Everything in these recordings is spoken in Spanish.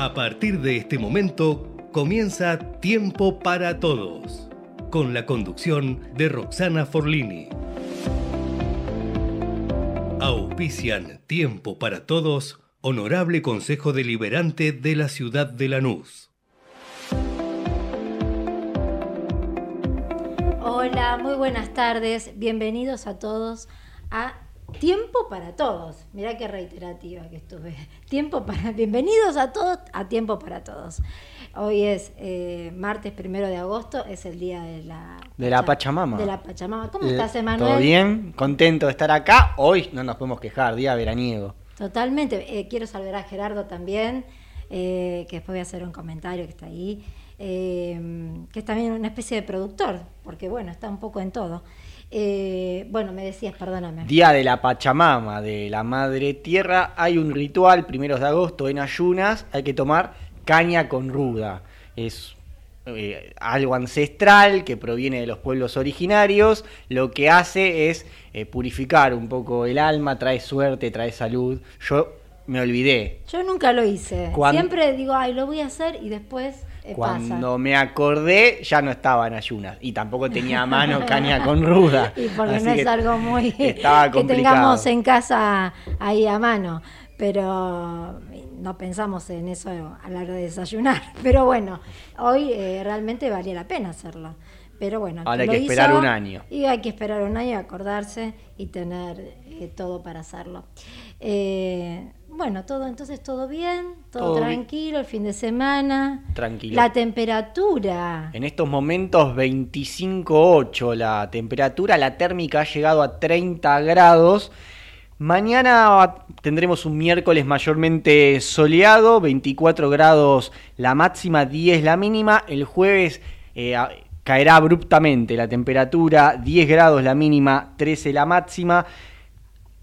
A partir de este momento comienza Tiempo para Todos, con la conducción de Roxana Forlini. Auspician Tiempo para Todos, Honorable Consejo Deliberante de la Ciudad de Lanús. Hola, muy buenas tardes. Bienvenidos a todos a Tiempo para Todos. Mirá qué reiterativa que estuve. Tiempo para. Bienvenidos a todos a Tiempo para Todos. Hoy es eh, martes primero de agosto, es el día de la. De la Pachamama. De la Pachamama. ¿Cómo Eh, estás, Emanuel? ¿Todo bien? Contento de estar acá. Hoy no nos podemos quejar, día veraniego. Totalmente. Eh, quiero saludar a Gerardo también, eh, que después voy a hacer un comentario que está ahí, que es también una especie de productor, porque bueno, está un poco en todo. Eh, bueno, me decías, perdóname. Día de la Pachamama, de la Madre Tierra. Hay un ritual, primeros de agosto, en ayunas. Hay que tomar caña con ruda. Es eh, algo ancestral que proviene de los pueblos originarios. Lo que hace es eh, purificar un poco el alma, trae suerte, trae salud. Yo me olvidé. Yo nunca lo hice. Siempre digo, ay, lo voy a hacer y después Cuando pasa. me acordé, ya no estaba en ayunas. Y tampoco tenía a mano caña con ruda. Y porque Así no es algo muy estaba que tengamos en casa ahí a mano. Pero no pensamos en eso a la hora de desayunar. Pero bueno, hoy eh, realmente valía la pena hacerlo. Pero bueno, Ahora hay que esperar hizo, un año. Y hay que esperar un año, acordarse y tener eh, todo para hacerlo. Eh, bueno, todo entonces todo bien, todo, Todo bien. tranquilo, el fin de semana. Tranquilo. La temperatura. En estos momentos 25.8 la temperatura, la térmica ha llegado a 30 grados. Mañana tendremos un miércoles mayormente soleado, 24 grados la máxima, 10 la mínima. El jueves eh, caerá abruptamente la temperatura, 10 grados la mínima, 13 la máxima.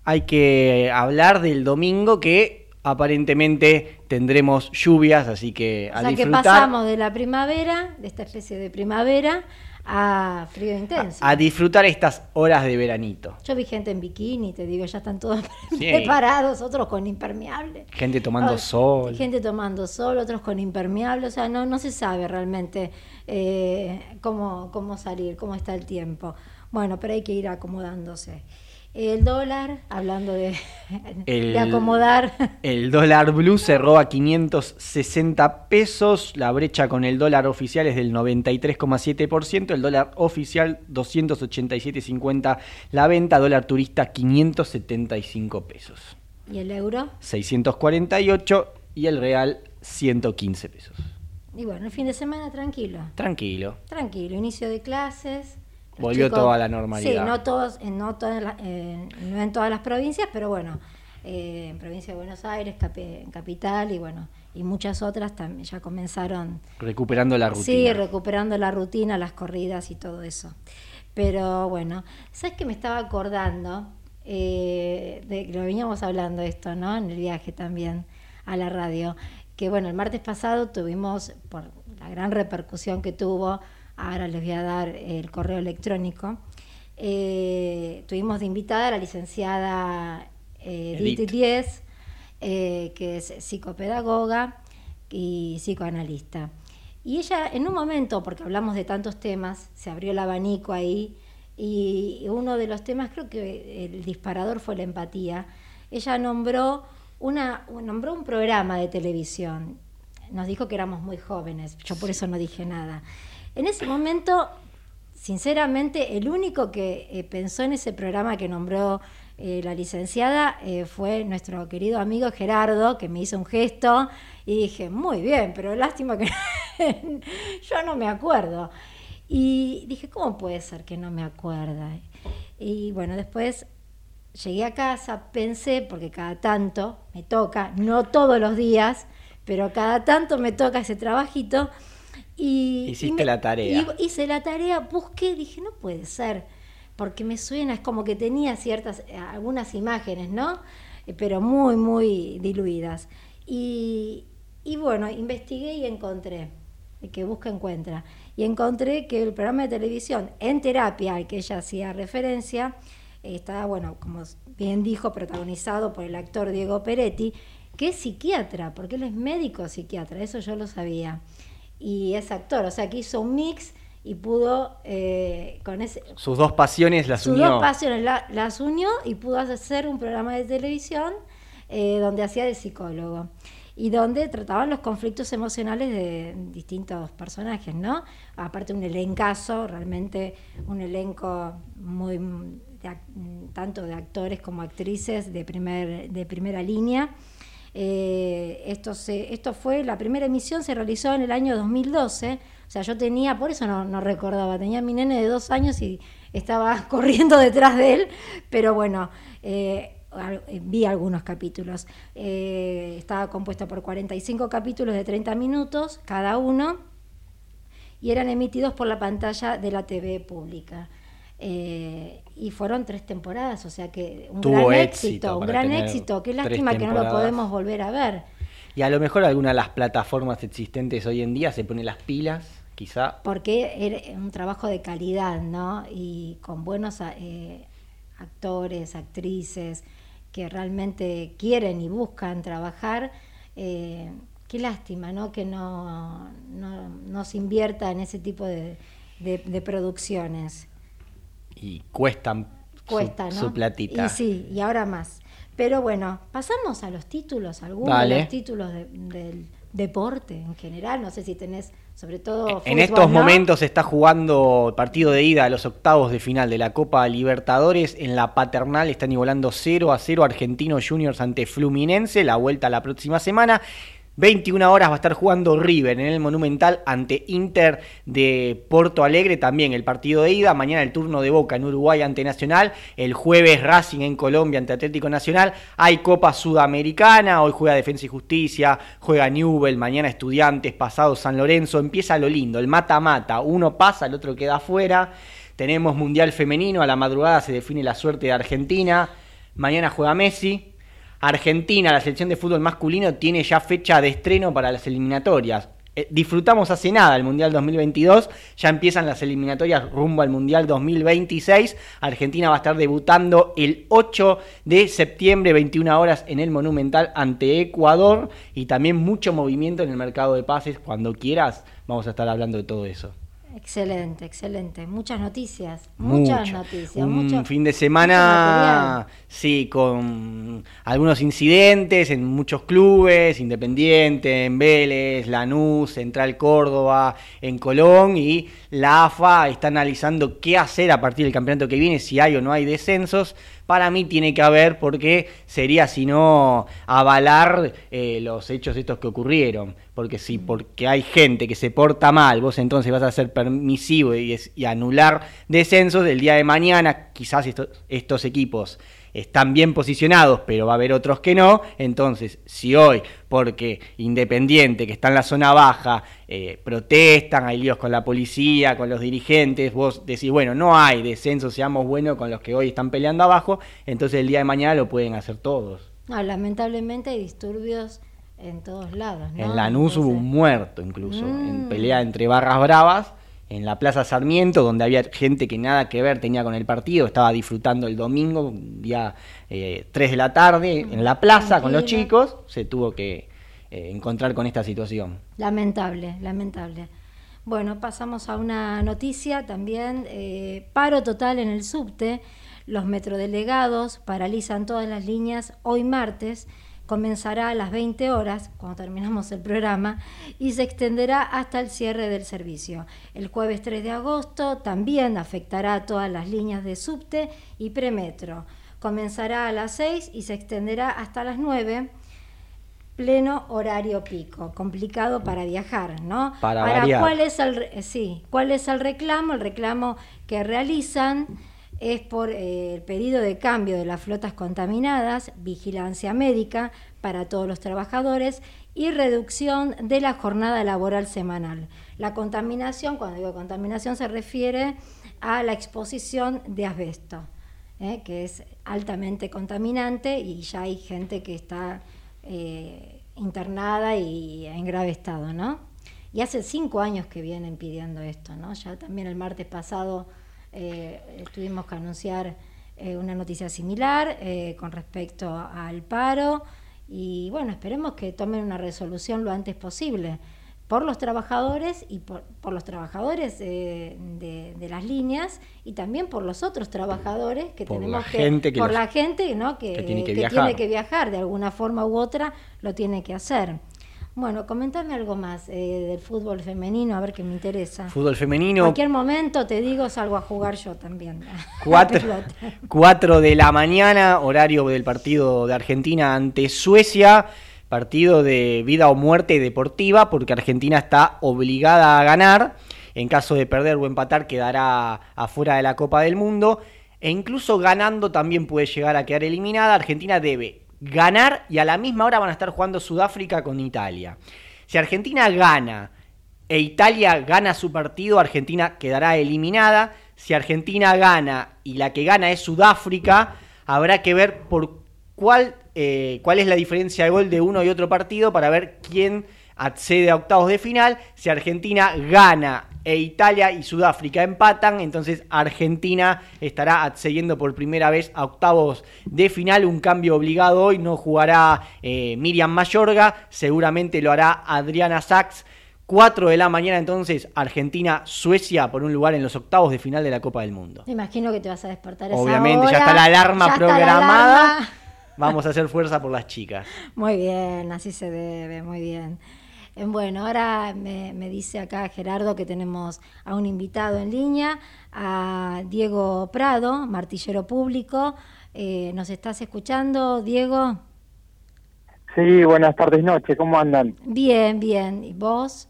Hay que hablar del domingo que aparentemente tendremos lluvias, así que a O sea que pasamos de la primavera, de esta especie de primavera, a frío intenso. a disfrutar estas horas de veranito. Yo vi gente en bikini, te digo, ya están todos Sí. preparados, otros con impermeable. Gente tomando sol. Gente tomando sol, otros con impermeable, o sea, no, no se sabe realmente eh, cómo, cómo salir, cómo está el tiempo. Bueno, pero hay que ir acomodándose. El dólar, hablando de, El- de acomodar, El dólar blue cerró a 560 pesos. La brecha con el dólar oficial es del 93,7%. El dólar oficial 287,50 la venta. Dólar turista 575 pesos. y el euro, 648 y el real 115 pesos. y bueno, el fin de semana tranquilo. Tranquilo. Tranquilo, inicio de clases. Volvió todo a la normalidad. Sí, no, todos, en- no, todas las- eh, no en todas las provincias, pero bueno, eh, en provincia de Buenos Aires, capi- en capital y bueno, y muchas otras también ya comenzaron, Recuperando la rutina. sí, recuperando la rutina, las corridas y todo eso. Pero bueno, ¿sabes que me estaba acordando? Eh, de que lo veníamos hablando esto, ¿no? En el viaje también a la radio. Que bueno, el martes pasado tuvimos, por la gran repercusión que tuvo, ahora les voy a dar el correo electrónico, eh, tuvimos de invitada a la licenciada eh, Edith. Diez, eh, que es psicopedagoga y psicoanalista. Y ella, en un momento, porque hablamos de tantos temas, se abrió el abanico ahí, y uno de los temas, creo que el disparador fue la empatía. Ella nombró, una, nombró un programa de televisión. Nos dijo que éramos muy jóvenes, yo por eso no dije nada. En ese momento, sinceramente, el único que eh, pensó en ese programa que nombró eh, la licenciada eh, fue nuestro querido amigo Gerardo, que me hizo un gesto y dije, muy bien, pero lástima que yo no me acuerdo. Y dije, ¿cómo puede ser que no me acuerda? Y bueno, después llegué a casa, pensé, porque cada tanto me toca, no todos los días, pero cada tanto me toca ese trabajito. Y, Hiciste y me- la tarea. y hice la tarea, busqué, dije, no puede ser, porque me suena, es como que tenía ciertas, eh, algunas imágenes, ¿no? Eh, Pero muy, muy diluidas. Y, y bueno, investigué y encontré, el que busca encuentra, y encontré que el programa de televisión En Terapia, al que ella hacía referencia, está, bueno, como bien dijo, protagonizado por el actor Diego Peretti, que es psiquiatra, porque él es médico psiquiatra, eso yo lo sabía. Y es actor, o sea que hizo un mix y pudo eh, con ese... Sus dos pasiones las sus unió. dos pasiones la- las unió y pudo hacer un programa de televisión eh, donde hacía de psicólogo y donde trataban los conflictos emocionales de distintos personajes, ¿no? Aparte un elencazo, realmente un elenco muy de tanto de actores como actrices de primer de primera línea. Eh, esto, se, esto fue, la primera emisión se realizó en el año 2012, o sea, yo tenía, por eso no, no recordaba, tenía mi nene de dos años y estaba corriendo detrás de él, pero bueno, eh, eh, vi algunos capítulos. Estaba compuesta por 45 capítulos de 30 minutos cada uno y eran emitidos por la pantalla de la TV pública. Eh, y fueron tres temporadas, o sea que un Tuvo gran éxito éxito, un gran éxito. Qué lástima que no lo podemos volver a ver. Y a lo mejor alguna de las plataformas existentes hoy en día se pone las pilas, quizá. porque era un trabajo de calidad, ¿no? Y con buenos eh, actores, actrices que realmente quieren y buscan trabajar. eh, qué lástima, ¿no? Que no, no, no se invierta en ese tipo de, de- de producciones. Y cuestan su- Cuesta, su, ¿no? platita. Y sí, y ahora más. Pero bueno, pasamos a los títulos, algunos Dale. de los títulos de- del deporte en general. No sé si tenés, sobre todo. En estos ¿no? momentos se está jugando el partido de ida a los octavos de final de la Copa Libertadores. En la paternal están igualando 0 a 0 Argentino Juniors ante Fluminense. La vuelta la próxima semana. 21 horas va a estar jugando River en el Monumental ante Inter de Porto Alegre. También el partido de ida. Mañana el turno de Boca en Uruguay ante Nacional. El jueves Racing en Colombia ante Atlético Nacional. Hay Copa Sudamericana. Hoy juega Defensa y Justicia. Juega Newell. Mañana Estudiantes. Pasado San Lorenzo. Empieza lo lindo. El mata-mata. Uno pasa, el otro queda afuera. Tenemos Mundial Femenino. A la madrugada se define la suerte de Argentina. Mañana juega Messi. Argentina, la selección de fútbol masculino, tiene ya fecha de estreno para las eliminatorias. Eh, disfrutamos hace nada el Mundial 2022, ya empiezan las eliminatorias rumbo al Mundial 2026. Argentina va a estar debutando el 8 de septiembre, 21 horas en el Monumental ante Ecuador y también mucho movimiento en el mercado de pases. Cuando quieras, vamos a estar hablando de todo eso. Excelente, excelente. Muchas noticias, muchas Mucho. noticias. Un mucho- fin de semana, sí, con algunos incidentes en muchos clubes, Independiente, en Vélez, Lanús, Central Córdoba, en Colón, y la AFA está analizando qué hacer a partir del campeonato que viene, si hay o no hay descensos. Para mí tiene que haber, porque sería si no avalar eh, los hechos estos que ocurrieron. Porque si porque hay gente que se porta mal, vos entonces vas a ser permisivo y, y anular descensos, el día de mañana quizás estos, estos equipos están bien posicionados, pero va a haber otros que no. Entonces, si hoy, porque Independiente, que está en la zona baja, eh, protestan, hay líos con la policía, con los dirigentes, vos decís, bueno, no hay descenso, seamos buenos con los que hoy están peleando abajo, entonces el día de mañana lo pueden hacer todos. No, lamentablemente hay disturbios en todos lados. ¿no? En Lanús hubo un muerto incluso, Mm. en pelea entre barras bravas, en la Plaza Sarmiento, donde había gente que nada que ver tenía con el partido, estaba disfrutando el domingo, día eh, 3 de la tarde, en la plaza con los chicos, se tuvo que eh, encontrar con esta situación. Lamentable, lamentable. Bueno, pasamos a una noticia también. eh, paro total en el subte. Los metrodelegados paralizan todas las líneas hoy martes. Comenzará a las 20 horas, cuando terminamos el programa, y se extenderá hasta el cierre del servicio. El jueves 3 de agosto también afectará a todas las líneas de subte y premetro. Comenzará a las 6 y se extenderá hasta las 9 pleno horario pico, complicado para viajar, ¿no? Para variar. ¿cuál es el sí, cuál es el reclamo? El reclamo que realizan es por eh, el pedido de cambio de las flotas contaminadas, vigilancia médica para todos los trabajadores y reducción de la jornada laboral semanal. La contaminación, cuando digo contaminación, se refiere a la exposición de asbesto, ¿eh? que es altamente contaminante y ya hay gente que está eh, internada y en grave estado, ¿no? Y hace cinco años que vienen pidiendo esto, ¿no? Ya también el martes pasado tuvimos que anunciar eh, una noticia similar eh, con respecto al paro y bueno, esperemos que tomen una resolución lo antes posible por los trabajadores y por, los trabajadores de, las líneas y también por los otros trabajadores que tenemos que, por la gente ¿no? que, tiene que, viajar de alguna forma u otra lo tiene que hacer bueno, comentame algo más eh, del fútbol femenino, a ver qué me interesa. Fútbol femenino. En cualquier momento te digo, salgo a jugar yo también. Cuatro, de la mañana, horario del partido de Argentina ante Suecia. Partido de vida o muerte deportiva, porque Argentina está obligada a ganar. En caso de perder o empatar, quedará afuera de la Copa del Mundo. E incluso ganando también puede llegar a quedar eliminada. Argentina debe ganar y a la misma hora van a estar jugando Sudáfrica con Italia. Si Argentina gana e Italia gana su partido, Argentina quedará eliminada. Si Argentina gana y la que gana es Sudáfrica, habrá que ver por cuál, eh, cuál es la diferencia de gol de uno y otro partido para ver quién accede a octavos de final. Si Argentina gana e Italia y Sudáfrica empatan, entonces Argentina estará accediendo por primera vez a octavos de final. Un cambio obligado hoy, no jugará eh, Miriam Mayorga, seguramente lo hará Adriana Sachs. 4 de la mañana entonces Argentina-Suecia por un lugar en los octavos de final de la Copa del Mundo. Me imagino que te vas a despertar Obviamente, ya está la alarma programada. Vamos a hacer fuerza por las chicas. Muy bien, así se debe, muy bien. Bueno, ahora me, dice acá Gerardo que tenemos a un invitado en línea, a Diego Prado, martillero público. Eh, ¿Nos estás escuchando, Diego? Sí, buenas tardes, noches, ¿cómo andan? Bien, bien. ¿Y vos?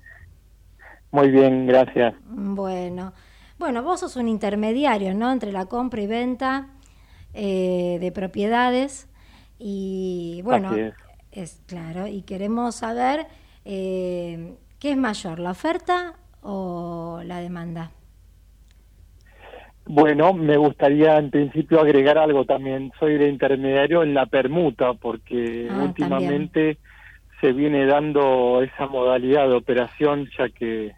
Muy bien, gracias. Bueno, bueno, vos sos un intermediario, ¿no? Entre la compra y venta eh, de propiedades y bueno, es claro, y queremos saber eh, ¿Qué es mayor, la oferta o la demanda? Bueno, me gustaría en principio agregar algo también. Soy de intermediario en la permuta porque ah, últimamente se viene dando esa modalidad de operación ya que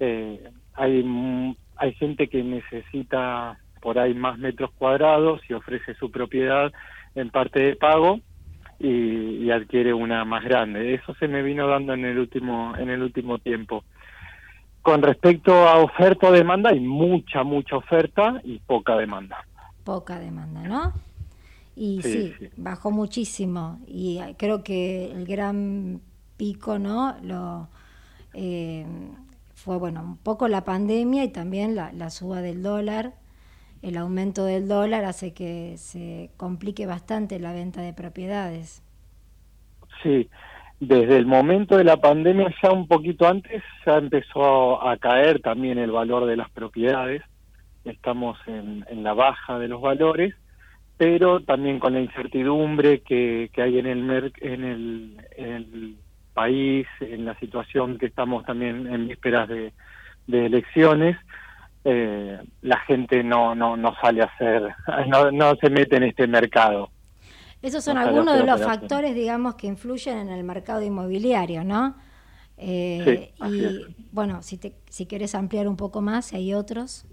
eh, hay, hay gente que necesita por ahí más metros cuadrados y ofrece su propiedad en parte de pago y, adquiere una más grande. Eso se me vino dando en el último en el último tiempo. Con respecto a oferta o demanda, hay mucha, mucha oferta y poca demanda. Poca demanda, ¿no? Y sí, bajó muchísimo. Y creo que el gran pico, ¿no? Lo, eh, fue, bueno, un poco la pandemia y también la, la suba del dólar el aumento del dólar hace que se complique bastante la venta de propiedades. Sí, desde el momento de la pandemia, ya un poquito antes, ya empezó a caer también el valor de las propiedades. Estamos en, la baja de los valores, pero también con la incertidumbre que, hay en el, en, el, país, en la situación que estamos también en vísperas de elecciones, eh, la gente no, no, no sale a hacer, no, no se mete en este mercado. Esos son algunos de los factores, digamos, que influyen en el mercado inmobiliario, ¿no? Eh, y bueno, si, te, si quieres ampliar un poco más, si hay otros.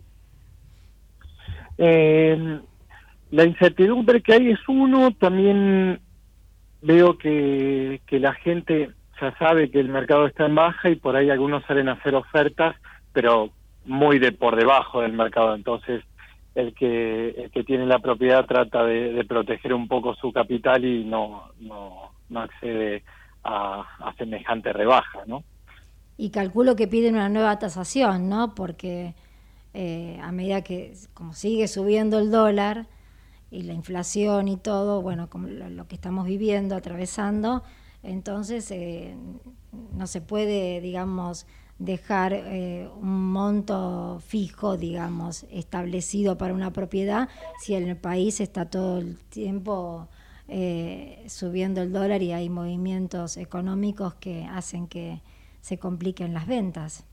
Eh, la incertidumbre que hay es uno, también veo que, que la gente ya sabe que el mercado está en baja y por ahí algunos salen a hacer ofertas, pero muy de por debajo del mercado. Entonces, el que, el que tiene la propiedad trata de, proteger un poco su capital y no, no, no accede a, semejante rebaja, ¿no? Y calculo que piden una nueva tasación, ¿no? Porque eh, a medida que como sigue subiendo el dólar y la inflación y todo, bueno, como lo, que estamos viviendo, atravesando, entonces eh, no se puede, digamos, dejar eh, un monto fijo, digamos, establecido para una propiedad, si en el país está todo el tiempo eh, subiendo el dólar y hay movimientos económicos que hacen que se compliquen las ventas.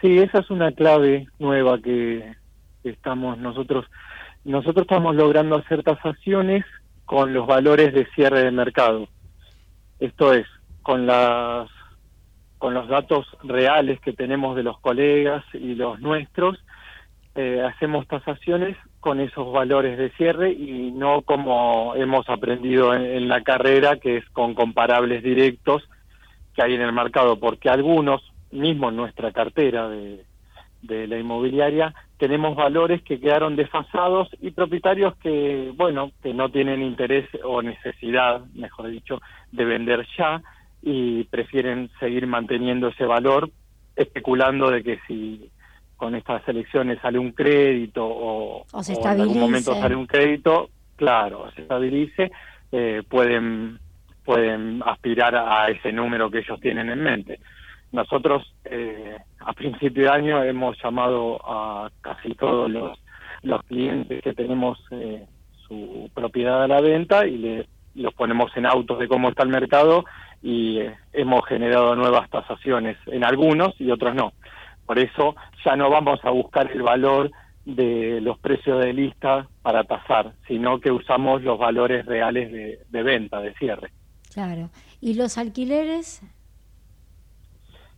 Sí, esa es una clave nueva que estamos nosotros. Nosotros estamos logrando hacer tasaciones con los valores de cierre de mercado. Esto es, con las con los datos reales que tenemos de los colegas y los nuestros, eh, hacemos tasaciones con esos valores de cierre y no como hemos aprendido en, la carrera, que es con comparables directos que hay en el mercado, porque algunos, mismo en nuestra cartera de, de la inmobiliaria, tenemos valores que quedaron desfasados y propietarios que, bueno, que no tienen interés o necesidad, mejor dicho, de vender ya y prefieren seguir manteniendo ese valor, especulando de que si con estas elecciones sale un crédito o, en algún momento sale un crédito, claro, se estabilice, eh, pueden, pueden aspirar a ese número que ellos tienen en mente. Nosotros eh, a principio de año hemos llamado a casi todos los, los clientes que tenemos eh, su propiedad a la venta y le, los ponemos en autos de cómo está el mercado y hemos generado nuevas tasaciones en algunos y otros no. Por eso ya no vamos a buscar el valor de los precios de lista para tasar, sino que usamos los valores reales de, venta, de cierre. Claro. ¿Y los alquileres?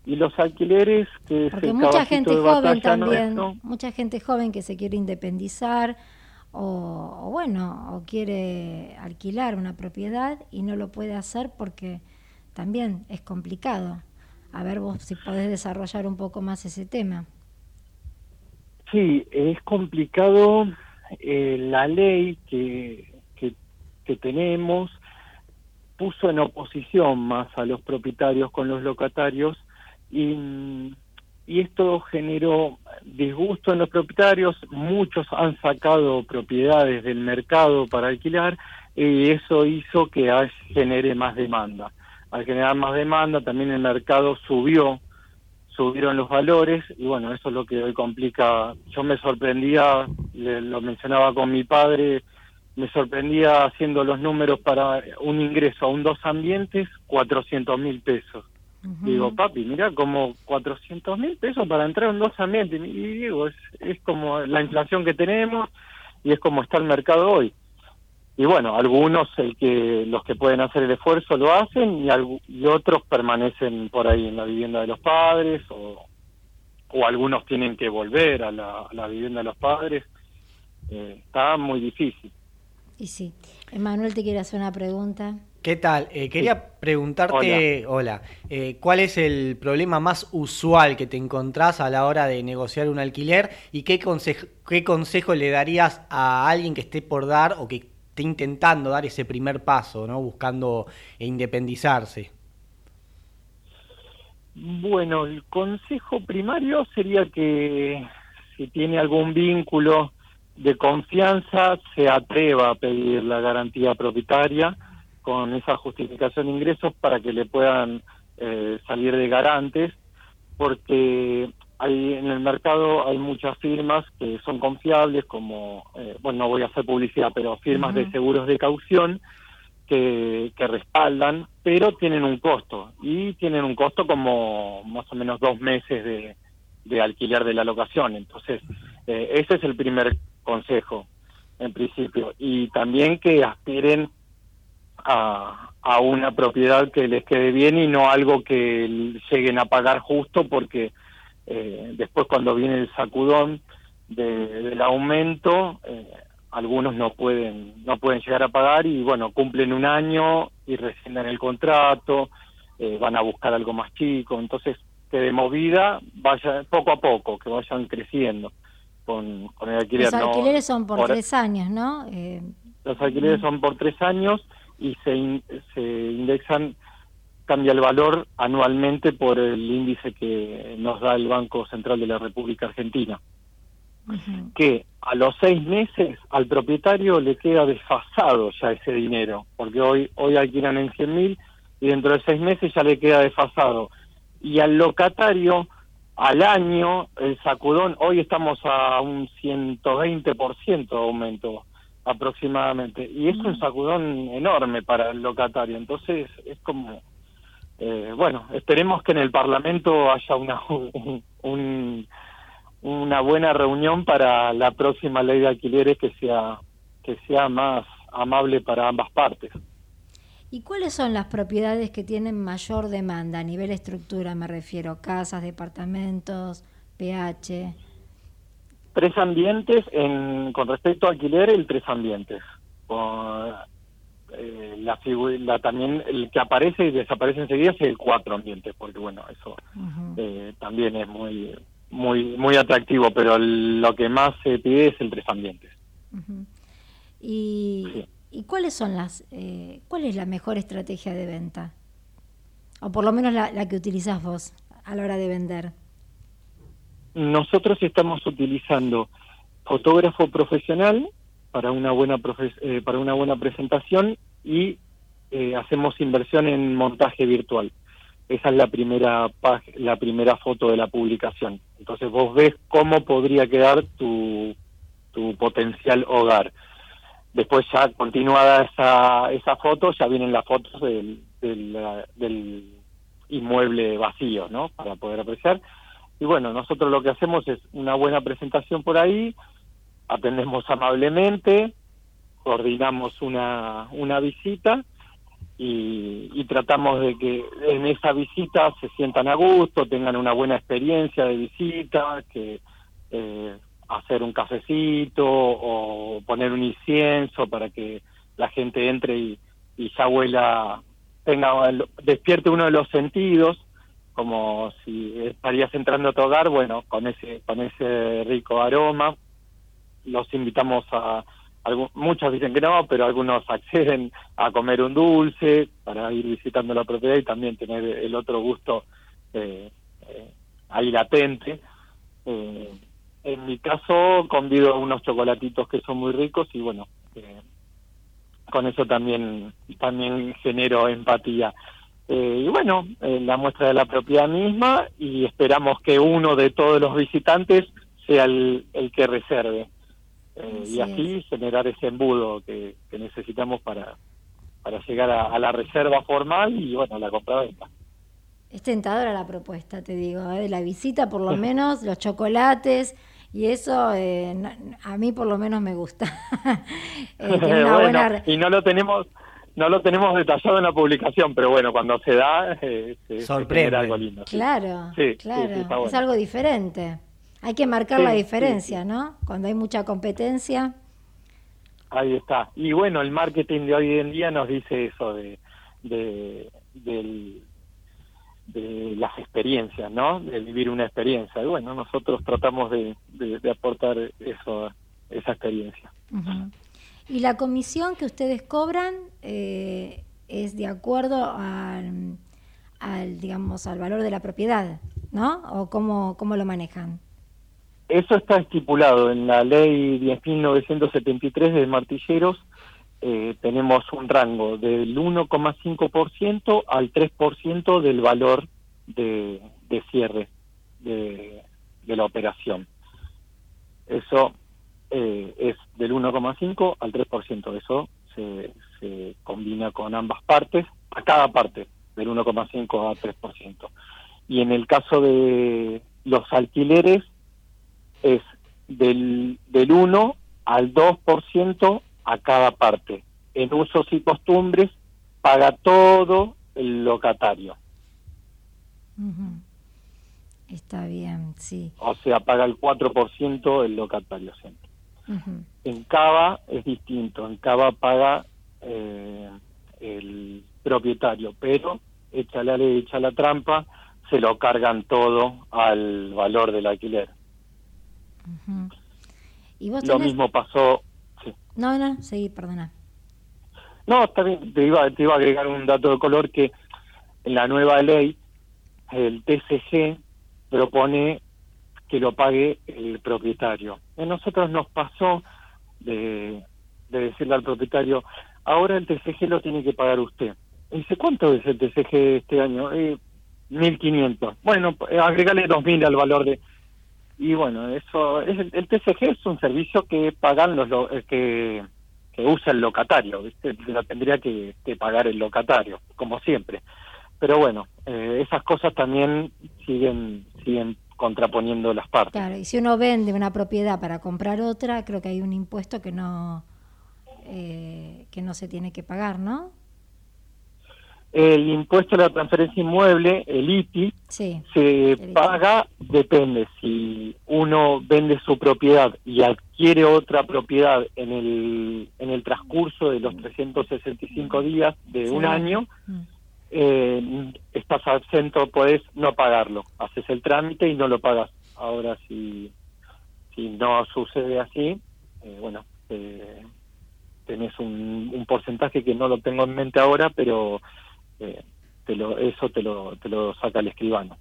Y los alquileres que Porque mucha gente joven también, mucha gente joven que se quiere independizar o, o, bueno, o quiere alquilar una propiedad y no lo puede hacer porque también es complicado. A ver vos si podés desarrollar un poco más ese tema. Sí, es complicado. Eh, la ley que, que, tenemos puso en oposición más a los propietarios con los locatarios y, y esto generó disgusto en los propietarios. Muchos han sacado propiedades del mercado para alquilar y eso hizo que genere más demanda al generar más demanda, también el mercado subió, subieron los valores y bueno, eso es lo que hoy complica. Yo me sorprendía, lo mencionaba con mi padre, me sorprendía haciendo los números para un ingreso a un dos ambientes, 400 mil pesos. Digo, papi, mira, como 400 mil pesos para entrar a un dos ambientes. Y digo, es, es como la inflación que tenemos y es como está el mercado hoy y bueno, algunos el que los que pueden hacer el esfuerzo lo hacen y, y otros permanecen por ahí en la vivienda de los padres o, o algunos tienen que volver a la, vivienda de los padres. Eh, está muy difícil. Y sí. Emanuel te quiere hacer una pregunta. ¿Qué tal? Eh, quería preguntarte, hola, eh, ¿cuál es el problema más usual que te encontrás a la hora de negociar un alquiler y qué, consejo, qué consejo le darías a alguien que esté por dar o que intentando dar ese primer paso, ¿no? Buscando independizarse. Bueno, el consejo primario sería que si tiene algún vínculo de confianza, se atreva a pedir la garantía propietaria con esa justificación de ingresos para que le puedan eh, salir de garantes, porque hay en el mercado hay muchas firmas que son confiables como eh, bueno no voy a hacer publicidad pero firmas de seguros de caución que, que respaldan pero tienen un costo. Y tienen un costo como más o menos dos meses de, de alquiler de la locación. Entonces eh, ese es el primer consejo en principio. Y también que aspiren a, a una propiedad que les quede bien y no algo que lleguen a pagar justo porque eh, después cuando viene el sacudón del aumento, eh, algunos no pueden no pueden llegar a pagar y bueno cumplen un año y rescinden el contrato, eh, van a buscar algo más chico, entonces que de movida vaya poco a poco, que vayan creciendo con, con el alquiler. Los alquileres son por, tres años, ¿no? los alquileres son por tres años y se, se indexan cambia el valor anualmente por el índice que nos da el Banco Central de la República Argentina. Que a los seis meses al propietario le queda desfasado ya ese dinero, porque hoy, hoy alquilan en 100 mil y dentro de seis meses ya le queda desfasado. Y al locatario, al año, el sacudón, hoy estamos a un 120% de aumento aproximadamente, y es un sacudón enorme para el locatario, entonces es como eh, bueno, esperemos que en el Parlamento haya una, una buena reunión para la próxima ley de alquileres que sea, que sea más amable para ambas partes. ¿Y cuáles son las propiedades que tienen mayor demanda a nivel estructura? Me refiero, casas, departamentos, PH. Tres ambientes, en, con respecto a alquiler, el tres ambientes. Eh, la, la también el que aparece y desaparece enseguida es el cuatro ambientes, porque bueno, eso eh, también es muy muy muy atractivo, pero lo que más se pide es el tres ambientes. ¿Y, ¿Y, cuáles son las, eh, cuál es la mejor estrategia de venta? O por lo menos la, la que utilizas vos a la hora de vender. Nosotros estamos utilizando fotógrafo profesional para una buena eh, para una buena presentación y eh, hacemos inversión en montaje virtual. Esa es la primera la primera foto de la publicación. Entonces vos ves cómo podría quedar tu, tu potencial hogar. Después ya continuada esa, esa foto, ya vienen las fotos del, del inmueble vacío, ¿no? Para poder apreciar. Y bueno, nosotros lo que hacemos es una buena presentación por ahí, atendemos amablemente, coordinamos una, una visita y, tratamos de que en esa visita se sientan a gusto, tengan una buena experiencia de visita, que eh, hacer un cafecito o poner un incienso para que la gente entre y, y ya huela, tenga, despierte uno de los sentidos, como si estarías entrando a tu hogar, bueno, con ese, con ese rico aroma, los invitamos a, muchos dicen que no, pero algunos acceden a comer un dulce para ir visitando la propiedad y también tener el otro gusto eh, eh, ahí latente. Eh, en mi caso convido unos chocolatitos que son muy ricos y bueno, con eso también, también genero empatía. y bueno, la muestra de la propiedad misma y esperamos que uno de todos los visitantes sea el que reserve. Eh, y así generar ese embudo que, necesitamos para, para llegar a, la reserva formal y bueno, la compra-venta. Es tentadora la propuesta, te digo, ¿eh? de la visita por lo menos, los chocolates y eso eh, a mí por lo menos me gusta. Y no lo tenemos no lo tenemos detallado en la publicación, pero bueno, cuando se da, se, sorprende algo lindo. Claro, claro, es algo diferente. Hay que marcar la diferencia, ¿no? Cuando hay mucha competencia. Ahí está. Y bueno, el marketing de hoy en día nos dice eso de, de, las experiencias, ¿no? De vivir una experiencia. Y bueno, nosotros tratamos de, aportar eso, esa experiencia. ¿Y la comisión que ustedes cobran eh, es de acuerdo al, al, digamos, al valor de la propiedad, ¿no? ¿O cómo, cómo lo manejan? Eso está estipulado en la ley 10.973 de martilleros. Eh, tenemos un rango del 1,5% al 3% del valor de, cierre de, la operación. Eso eh, es del 1,5 al 3%. Eso se, se combina con ambas partes, a cada parte, del 1,5 al 3%. Y en el caso de los alquileres, es del, del 1 al 2% a cada parte. En usos y costumbres paga todo el locatario. Está bien, sí. O sea, paga el 4% el locatario siempre. En Cava es distinto, en Cava paga eh, el propietario, pero echa la ley, echa la trampa, se lo cargan todo al valor del alquiler. ¿Y vos Lo mismo pasó. No, no, seguí, perdona. No, también te iba, te iba a agregar un dato de color que en la nueva ley el TCG propone que lo pague el propietario. A nosotros nos pasó de, decirle al propietario, ahora el TCG lo tiene que pagar usted. Y dice, ¿cuánto es el TCG este año? Eh, 1.500. Bueno, agregale 2.000 al valor de y bueno eso es el, TCG es un servicio que pagan los eh, que, que usa el locatario ¿viste? lo tendría que, pagar el locatario como siempre. Pero bueno eh, esas cosas también siguen siguen contraponiendo las partes. Claro y si uno vende una propiedad para comprar otra creo que hay un impuesto que no eh, que no se tiene que pagar no el impuesto a la transferencia inmueble, el ITI, se paga, depende, si uno vende su propiedad y adquiere otra propiedad en el, en el transcurso de los 365 días de un año, mm. eh, estás exento, puedes no pagarlo, haces el trámite y no lo pagas. Ahora, si, si no sucede así, eh, bueno, eh, tenés un, un porcentaje que no lo tengo en mente ahora, pero te lo, eso te lo, te lo saca el escribano.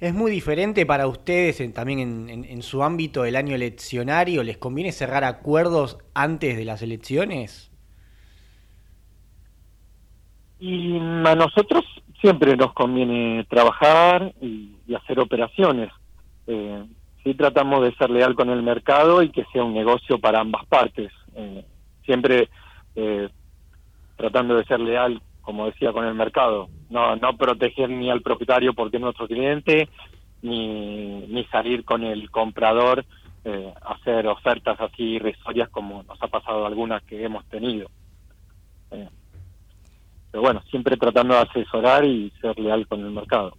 ¿Es muy diferente para ustedes también en, su ámbito del año eleccionario? ¿Les conviene cerrar acuerdos antes de las elecciones? Y a nosotros siempre nos conviene trabajar y, hacer operaciones. Eh, sí tratamos de ser leal con el mercado y que sea un negocio para ambas partes. Eh, siempre eh, tratando de ser leal como decía, con el mercado. No, no proteger ni al propietario porque es nuestro cliente, ni, ni salir con el comprador eh, hacer ofertas así irrisorias como nos ha pasado algunas que hemos tenido. Eh, pero bueno, siempre tratando de asesorar y ser leal con el mercado.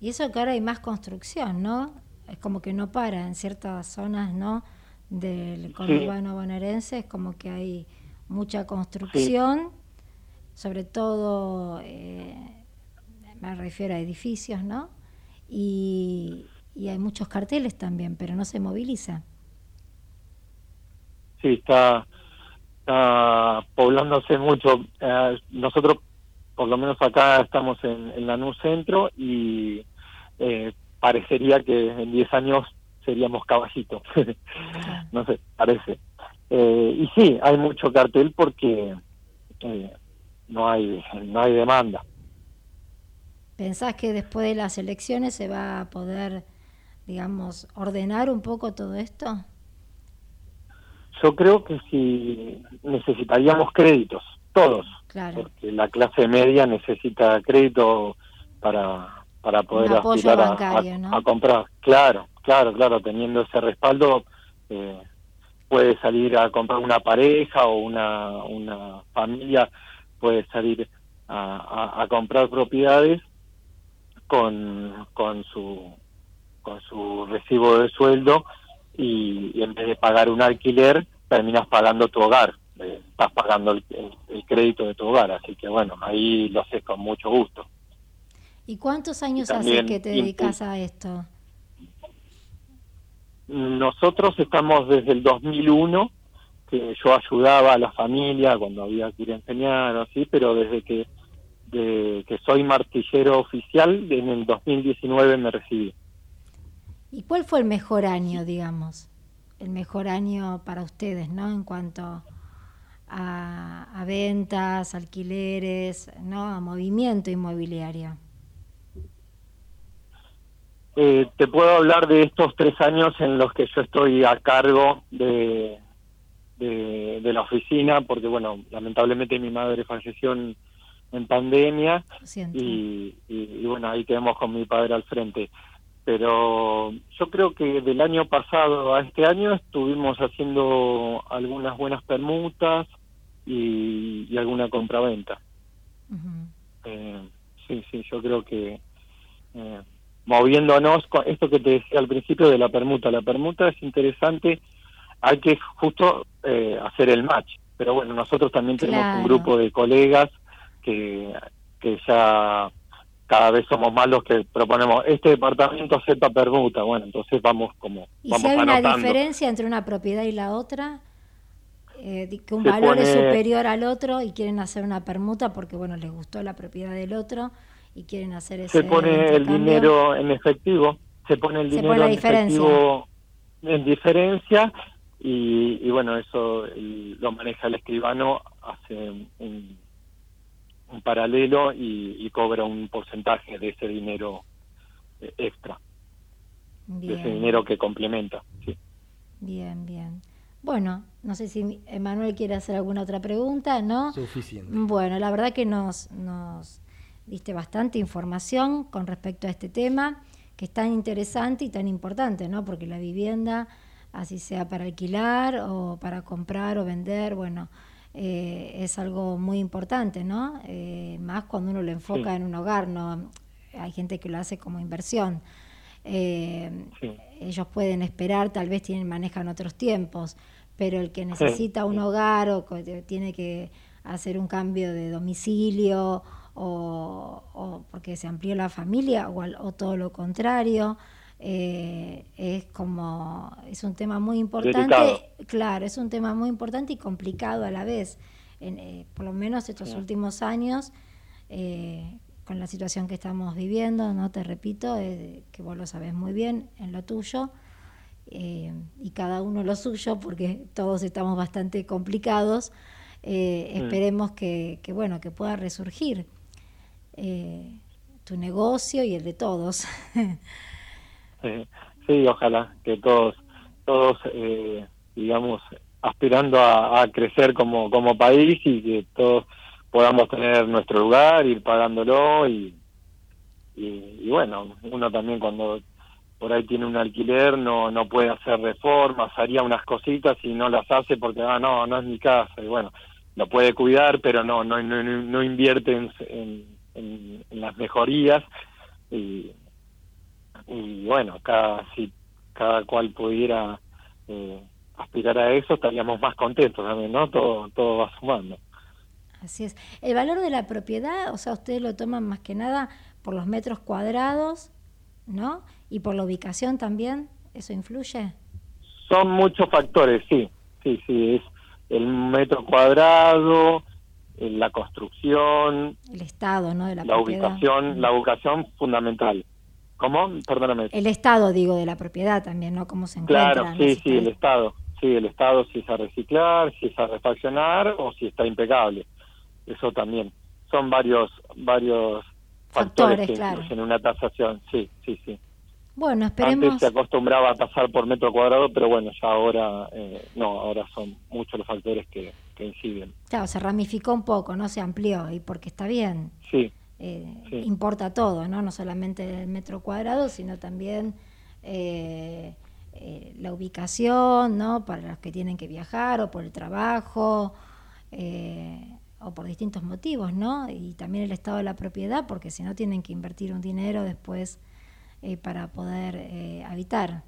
Y eso que ahora hay más construcción, ¿no? Es como que no para en ciertas zonas, ¿no? Del conurbano bonaerense, es como que hay mucha construcción sobre todo eh, me refiero a edificios, ¿no? Y, hay muchos carteles también, pero no se moviliza. Sí, está, poblándose mucho. Eh, nosotros, por lo menos acá, estamos en, en NU Centro y eh, parecería que en 10 años seríamos caballitos. no sé, parece. y sí, hay mucho cartel porque no hay, no hay demanda. ¿Pensás que después de las elecciones se va a poder, digamos, ordenar un poco todo esto? Yo creo que si necesitaríamos créditos, todos, porque la clase media necesita crédito para, para poder aspirar a, comprar. Claro, claro, claro, teniendo ese respaldo eh, puede salir a comprar una pareja o una, una familia puede salir a, comprar propiedades con, con su con su recibo de sueldo y, en vez de pagar un alquiler terminas pagando tu hogar eh, estás pagando el, crédito de tu hogar así que bueno ahí lo haces con mucho gusto ¿y cuántos años hace que te dedicas a esto? nosotros estamos desde el 2001 que yo ayudaba a la familia cuando había que ir a enseñar o así, pero desde que, que soy martillero oficial, en el 2019 me recibí. ¿Y cuál fue el mejor año, digamos? El mejor año para ustedes, ¿no? En cuanto a, ventas, alquileres, ¿no? A movimiento inmobiliario. Eh, te puedo hablar de estos tres años en los que yo estoy a cargo de, de, la oficina, porque bueno, lamentablemente mi madre falleció en, pandemia y, bueno, ahí quedamos con mi padre al frente. Pero yo creo que del año pasado a este año estuvimos haciendo algunas buenas permutas y, alguna compraventa. eh, sí, sí, yo creo que eh, moviéndonos, con esto que te decía al principio de la permuta, la permuta es interesante hay que justo eh, hacer el match. Pero bueno, nosotros también tenemos un grupo de colegas que, que ya cada vez somos más los que proponemos este departamento acepta permuta. Bueno, entonces vamos como. ¿Y si hay una diferencia entre una propiedad y la otra? Eh, que un valor es superior al otro y quieren hacer una permuta porque bueno les gustó la propiedad del otro y quieren hacer ese se pone el dinero en efectivo se pone el dinero en efectivo en diferencia y, bueno, eso lo maneja el escribano, hace un, paralelo y, cobra un porcentaje de ese dinero eh, extra, de ese dinero que complementa. Sí. Bien, bien. Bueno, no sé si Emanuel quiere hacer alguna otra pregunta, ¿no? Suficiente. Bueno, la verdad que nos, nos diste bastante información con respecto a este tema, que es tan interesante y tan importante, ¿no? Porque la vivienda así sea para alquilar o para comprar o vender, bueno, eh, es algo muy importante, ¿no? Eh, más cuando uno lo enfoca en un hogar, ¿no? Hay gente que lo hace como inversión. Ellos pueden esperar, tal vez tienen, manejan otros tiempos, pero el que necesita un hogar o tiene que hacer un cambio de domicilio o, porque se amplió la familia o, todo lo contrario. Eh, es como, es un tema muy importante, claro, es un tema muy importante y complicado a la vez. Eh, por lo menos estos últimos años, eh, con la situación que estamos viviendo, no te repito, que vos lo sabés muy bien en lo tuyo, y cada uno lo suyo, porque todos estamos bastante complicados. Mm. Esperemos que, que, bueno, que pueda resurgir eh, tu negocio y el de todos. sí, ojalá que todos, todos eh, digamos, aspirando a, crecer como, como país y que todos podamos tener nuestro lugar, ir pagándolo y, y, bueno, uno también cuando por ahí tiene un alquiler no no puede hacer reformas, haría unas cositas y no las hace porque ah no, no es mi casa. Y bueno, lo puede cuidar pero no no no, no invierte en en, las mejorías y, y bueno, cada, si cada cual pudiera eh, aspirar a eso, estaríamos más contentos también, ¿no? Todo, todo va sumando. Así es. El valor de la propiedad, o sea, ustedes lo toman más que nada por los metros cuadrados, ¿no? Y por la ubicación también, ¿eso influye? Son muchos factores, sí, sí, sí, es el metro cuadrado, la construcción, el estado, ¿no? De la, ubicación, la ubicación fundamental. ¿Cómo? Perdóname. El estado, digo, de la propiedad también, ¿no? Cómo se encuentra. Claro, sí, sí, el estado. Sí, el estado si es a reciclar, si es a refaccionar o si está impecable. Eso también. Son varios varios factores, que en una tasación. Sí, sí, sí. Bueno, esperemos. Antes se acostumbraba a pasar por metro cuadrado, pero bueno, ya ahora eh, no, ahora son muchos los factores que, inciden. Claro, se ramificó un poco, ¿no? Se amplió y porque está bien. Sí. Eh, importa todo, ¿no? No solamente el metro cuadrado, sino también eh, la ubicación, ¿no? Para los que tienen que viajar o por el trabajo o por distintos motivos, ¿no? Y también el estado de la propiedad, porque si no tienen que invertir un dinero después eh, para poder eh, habitar.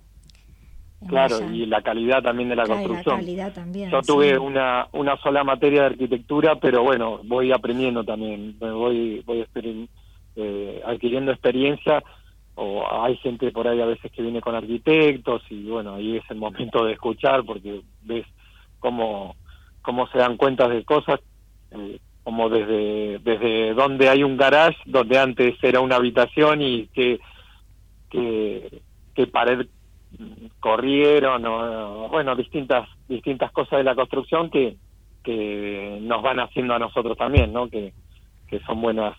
Claro, y la calidad también de la construcción. La calidad también, Yo tuve una, una sola materia de arquitectura, pero bueno, voy aprendiendo también, voy, voy eh, adquiriendo experiencia, o hay gente por ahí a veces que viene con arquitectos, y bueno, ahí es el momento de escuchar, porque ves cómo, cómo se dan cuenta de cosas, eh, como desde, desde donde hay un garage, donde antes era una habitación y que que, que pared corrieron o, bueno distintas distintas cosas de la construcción que que nos van haciendo a nosotros también no que, que son buenas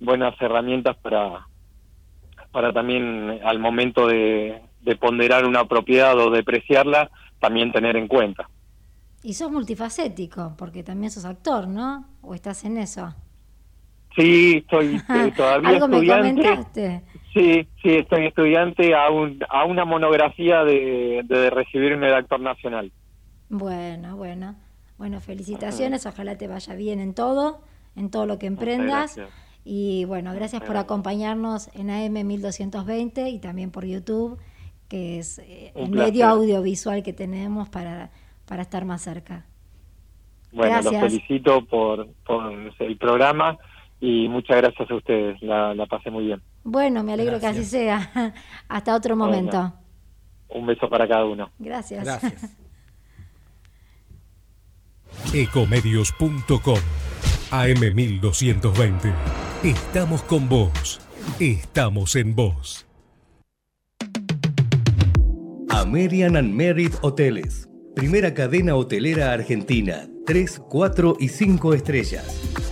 buenas herramientas para para también al momento de, de ponderar una propiedad o depreciarla también tener en cuenta. Y sos multifacético porque también sos actor no o estás en eso sí estoy eh, todavía ¿Algo me comentaste Sí, sí, estoy estudiante a, un, a una monografía de, de recibirme de actor nacional. Bueno, bueno. Bueno, felicitaciones, ojalá te vaya bien en todo, en todo lo que emprendas. Y bueno, gracias por acompañarnos en AM 1220 y también por YouTube, que es eh, el medio audiovisual que tenemos para, para estar más cerca. Bueno, los felicito por, por el programa y muchas gracias a ustedes, la, la pasé muy bien. Bueno, me alegro que así sea. Hasta otro momento. un beso para cada uno. Gracias. Gracias. Ecomedios.com AM1220. Estamos con vos. Estamos en vos. American and Merit Hoteles. Primera cadena hotelera argentina. 3, 4 y 5 estrellas.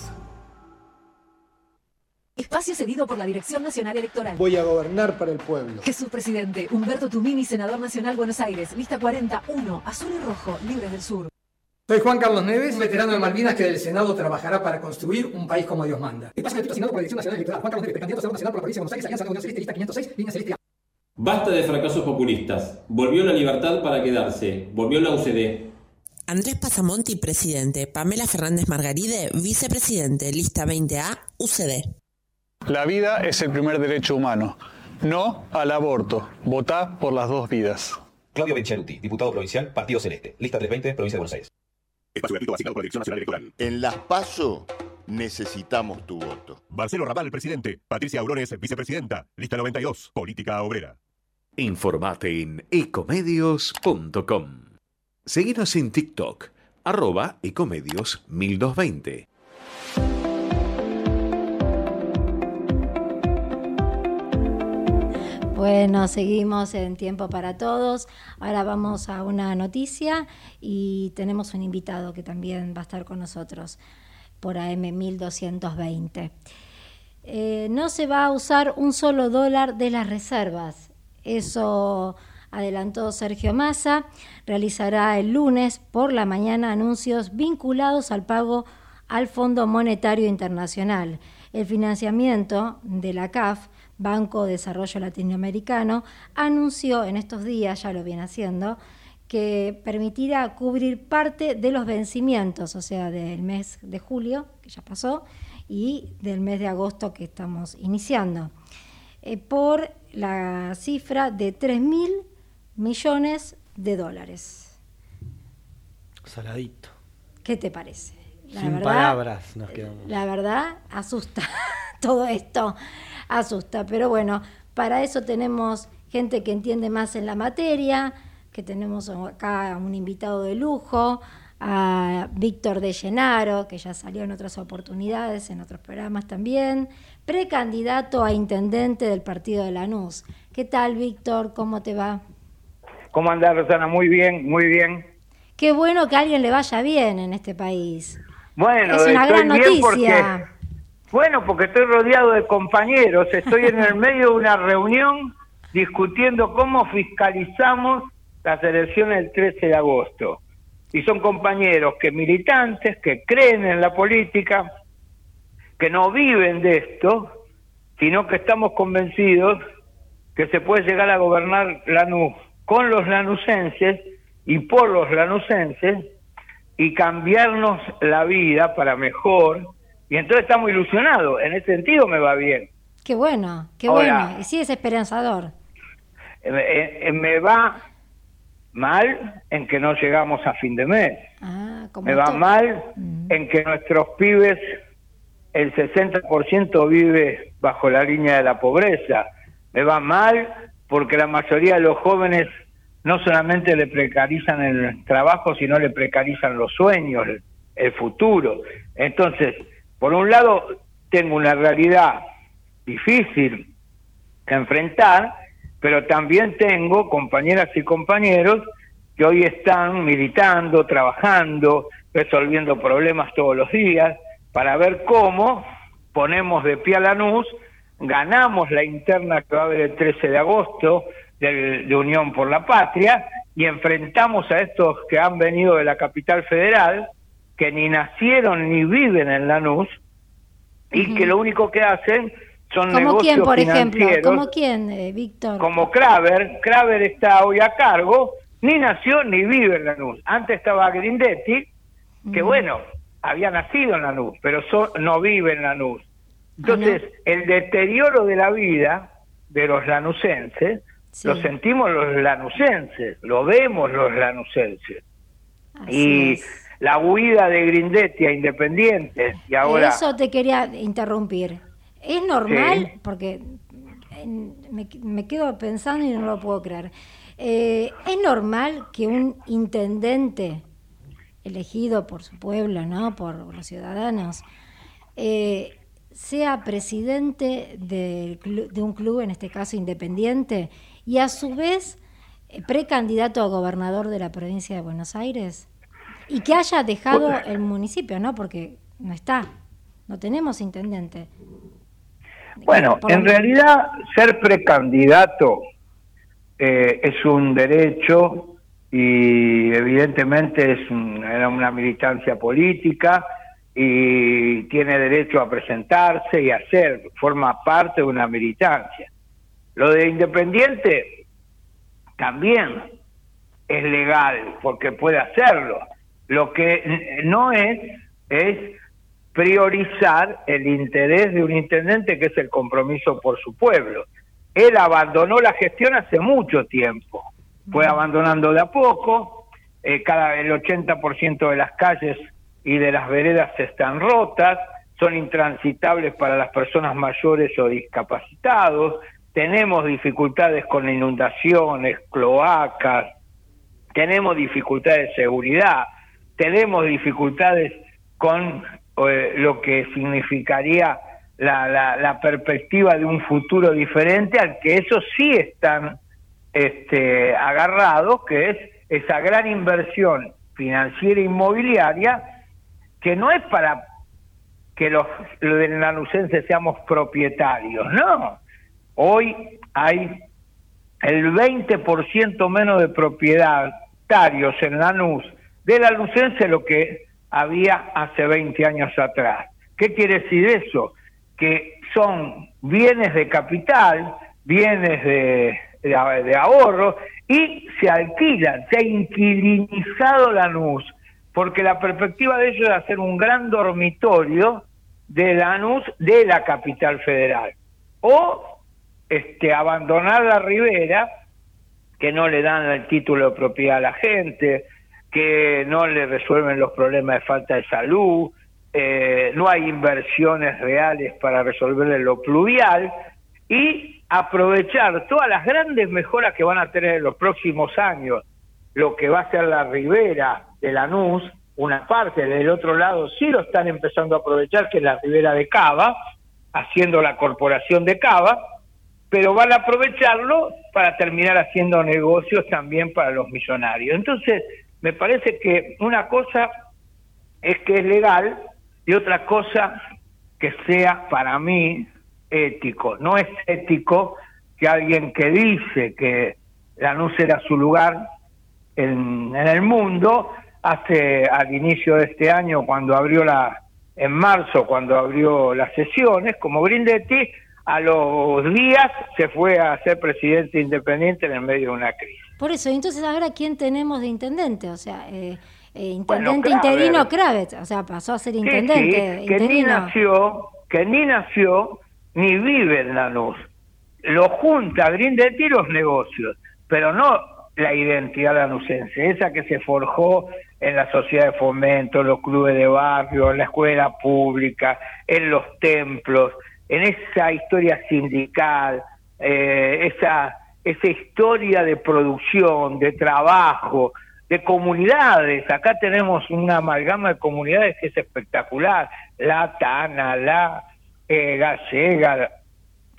Espacio cedido por la Dirección Nacional Electoral. Voy a gobernar para el pueblo. Jesús Presidente, Humberto Tumini, Senador Nacional Buenos Aires, lista 41, azul y rojo, libres del sur. Soy Juan Carlos Neves, veterano de Malvinas que del Senado trabajará para construir un país como Dios manda. Espacio cedido asignado por la Dirección Nacional Electoral. Juan Carlos Neves, candidato a Senador Nacional por la provincia de Buenos Aires, Alianza Celeste, lista 506, línea celeste Basta de fracasos populistas. Volvió la libertad para quedarse. Volvió la UCD. Andrés Pasamonti, presidente. Pamela Fernández Margaride, vicepresidente. Lista 20A, UCD. La vida es el primer derecho humano. No al aborto. Votá por las dos vidas. Claudio Benchaluti, diputado provincial, Partido Celeste. Lista 320, provincia de Buenos Aires. Espacio gratuito asignado por la Dirección Nacional Electoral. En las PASO necesitamos tu voto. Marcelo Raval, presidente. Patricia Aurones, vicepresidenta. Lista 92, política obrera. Informate en ecomedios.com. Seguinos en TikTok, arroba ecomedios 1220. Bueno, seguimos en Tiempo para Todos. Ahora vamos a una noticia y tenemos un invitado que también va a estar con nosotros por AM 1220. Eh, no se va a usar un solo dólar de las reservas. Eso adelantó Sergio Massa. Realizará el lunes por la mañana anuncios vinculados al pago al Fondo Monetario Internacional. El financiamiento de la CAF Banco de Desarrollo Latinoamericano, anunció en estos días, ya lo viene haciendo, que permitirá cubrir parte de los vencimientos, o sea, del mes de julio, que ya pasó, y del mes de agosto que estamos iniciando, eh, por la cifra de 3 mil millones de dólares. Saladito. ¿Qué te parece? Sin palabras nos quedamos. La verdad, asusta todo esto asusta. Pero bueno, para eso tenemos gente que entiende más en la materia, que tenemos acá un invitado de lujo, a Víctor de Llenaro, que ya salió en otras oportunidades, en otros programas también, precandidato a intendente del partido de Lanús. ¿Qué tal, Víctor? ¿Cómo te va? ¿Cómo andás, Rosana? Muy bien, muy bien. Qué bueno que a alguien le vaya bien en este país. Bueno, es una gran noticia. Bueno, porque estoy rodeado de compañeros, estoy en el medio de una reunión discutiendo cómo fiscalizamos las elecciones del 13 de agosto. Y son compañeros que militantes, que creen en la política, que no viven de esto, sino que estamos convencidos que se puede llegar a gobernar Lanús con los lanucenses y por los lanucenses y cambiarnos la vida para mejor y entonces estamos ilusionados. En ese sentido me va bien. Qué bueno, qué bueno. Y sí es esperanzador. Eh, eh, me va mal en que no llegamos a fin de mes. Ah, me va mal mm. en que nuestros pibes, el 60% vive bajo la línea de la pobreza. Me va mal porque la mayoría de los jóvenes no solamente le precarizan el trabajo, sino le precarizan los sueños, el futuro. Entonces, por un lado, tengo una realidad difícil que enfrentar, pero también tengo compañeras y compañeros que hoy están militando, trabajando, resolviendo problemas todos los días, para ver cómo ponemos de pie a Lanús, ganamos la interna que va a haber el 13 de agosto de, de Unión por la Patria y enfrentamos a estos que han venido de la capital federal, que ni nacieron ni viven en Lanús y que lo único que hacen son ¿Como negocios quién, por ejemplo? ¿Como quién, eh, Víctor? Como Kraver. Kraver está hoy a cargo, ni nació ni vive en Lanús. Antes estaba Grindetti, que bueno, había nacido en Lanús, pero no vive en Lanús. Entonces, el deterioro de la vida de los lo sentimos los lanucenses, lo vemos los lanucenses. y la huida de Grindetti a Independiente y ahora... Eso te quería interrumpir. ¿Es normal? Porque me, quedo pensando y no lo puedo creer. Eh, ¿Es normal que un intendente elegido por su pueblo, ¿no? por los ciudadanos, eh, sea presidente de, de, un club, en este caso independiente, y a su vez eh, precandidato a gobernador de la provincia de Buenos Aires? Y que haya dejado el municipio, ¿no? Porque no está, no tenemos intendente. Bueno, en realidad ser precandidato eh, es un derecho y evidentemente es era una militancia política y tiene derecho a presentarse y a ser, forma parte de una militancia. Lo de independiente también es legal porque puede hacerlo. Lo que no es es priorizar el interés de un intendente que es el compromiso por su pueblo. Él abandonó la gestión hace mucho tiempo, fue abandonando de a poco, eh, cada el 80% de las calles y de las veredas están rotas, son intransitables para las personas mayores o discapacitados, tenemos dificultades con inundaciones, cloacas, tenemos dificultades de seguridad, tenemos dificultades con eh, lo que significaría la, la, perspectiva de un futuro diferente al que esos sí están este, agarrados, que es esa gran inversión financiera e inmobiliaria, que no es para que los, los lanucenses seamos propietarios, no. Hoy hay el 20% menos de propietarios en Lanús de la Lucense lo que había hace 20 años atrás. ¿Qué quiere decir eso? Que son bienes de capital, bienes de, de, ahorro y se alquilan, se ha inquilinizado Lanús, porque la perspectiva de ellos es hacer un gran dormitorio de Lanús de la capital federal. O este, abandonar la ribera, que no le dan el título de propiedad a la gente, que no le resuelven los problemas de falta de salud, eh, no hay inversiones reales para resolver lo pluvial y aprovechar todas las grandes mejoras que van a tener en los próximos años, lo que va a ser la ribera de Lanús, una parte del otro lado sí lo están empezando a aprovechar, que es la ribera de Cava, haciendo la corporación de Cava, pero van a aprovecharlo para terminar haciendo negocios también para los millonarios. Entonces, me parece que una cosa es que es legal y otra cosa que sea para mí ético. No es ético que alguien que dice que la luz era su lugar en, el mundo, hace al inicio de este año, cuando abrió la, en marzo, cuando abrió las sesiones, como Grindetti, a los días se fue a ser presidente independiente en el medio de una crisis. Por eso, entonces ahora quién tenemos de intendente, o sea, eh, eh intendente interino Kravitz, o sea, pasó a ser intendente. que ni nació, que ni nació ni vive en Lanús. Lo junta Grindetti los negocios, pero no la identidad lanucense, esa que se forjó en la sociedad de fomento, en los clubes de barrio, en la escuela pública, en los templos, en esa historia sindical, eh, esa esa historia de producción, de trabajo, de comunidades. Acá tenemos una amalgama de comunidades que es espectacular. La Tana, la eh, gallega,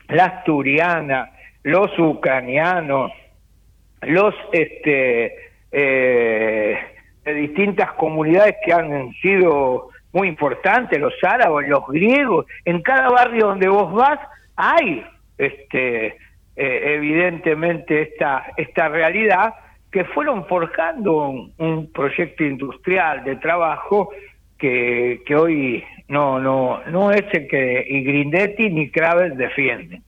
la asturiana, los ucranianos, los este eh, de distintas comunidades que han sido muy importantes, los árabes, los griegos. En cada barrio donde vos vas hay este eh, evidentemente esta, esta realidad, que fueron forjando un, proyecto industrial de trabajo que, que, hoy no, no, no es el que y Grindetti ni Kraves defienden.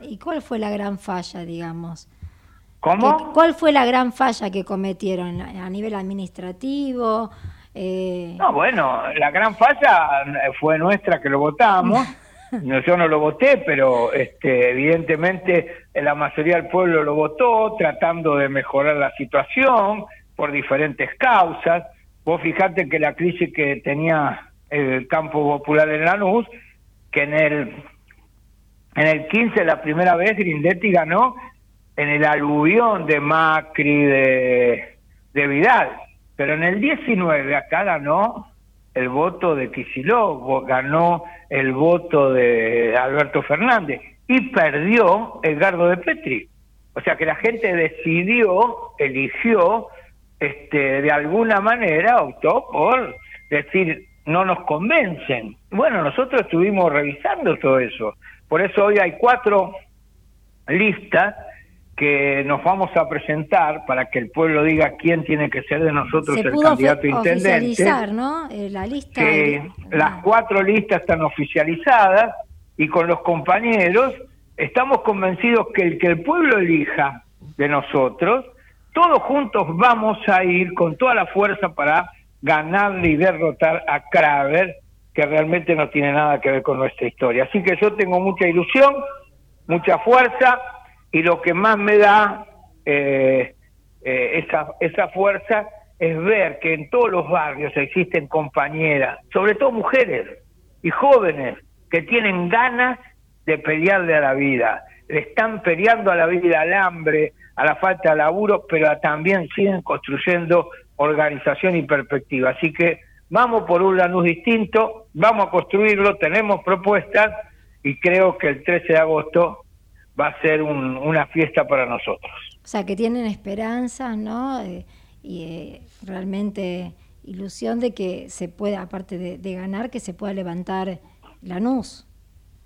¿Y cuál fue la gran falla, digamos? ¿Cómo? ¿Cuál fue la gran falla que cometieron a nivel administrativo? Eh... No, bueno, la gran falla fue nuestra que lo votamos. No, yo no lo voté, pero este, evidentemente la mayoría del pueblo lo votó, tratando de mejorar la situación por diferentes causas. Vos fijate que la crisis que tenía el campo popular en Lanús, que en el en el 15 la primera vez Grindetti ganó en el aluvión de Macri de, de Vidal, pero en el 19 acá ganó el voto de Kicillof, ganó el voto de Alberto Fernández y perdió Edgardo de Petri. O sea que la gente decidió, eligió, este, de alguna manera optó por decir, no nos convencen. Bueno, nosotros estuvimos revisando todo eso. Por eso hoy hay cuatro listas que nos vamos a presentar para que el pueblo diga quién tiene que ser de nosotros el candidato intendente. ¿no? Eh, la lista. Las cuatro listas están oficializadas y con los compañeros estamos convencidos que el que el pueblo elija de nosotros, todos juntos vamos a ir con toda la fuerza para ganarle y derrotar a Kraver, que realmente no tiene nada que ver con nuestra historia. Así que yo tengo mucha ilusión, mucha fuerza y lo que más me da eh, eh, esa, esa fuerza es ver que en todos los barrios existen compañeras, sobre todo mujeres y jóvenes, que tienen ganas de pelearle a la vida. Le están peleando a la vida, al hambre, a la falta de laburo, pero también siguen construyendo organización y perspectiva. Así que vamos por un Lanús distinto, vamos a construirlo, tenemos propuestas y creo que el 13 de agosto va a ser una fiesta para nosotros. O sea, que tienen esperanza, ¿no? Eh, y eh, realmente ilusión de que se pueda, aparte de, ganar, que se pueda levantar Lanús.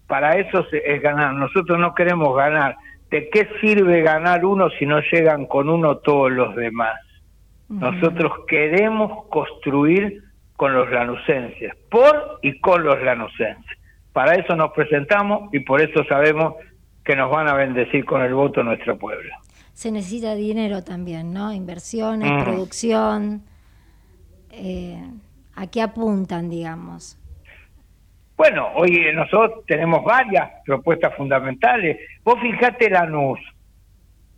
Para eso es ganar. Nosotros no queremos ganar. ¿De qué sirve ganar uno si no llegan con uno todos los demás? Nosotros queremos construir con los lanucenses, por y con los lanucenses. Para eso nos presentamos y por eso sabemos que nos van a bendecir con el voto nuestro pueblo. Se necesita dinero también, ¿no? Inversiones, producción. Eh, ¿A qué apuntan, digamos? Bueno, hoy nosotros tenemos varias propuestas fundamentales. Vos fijate Lanús,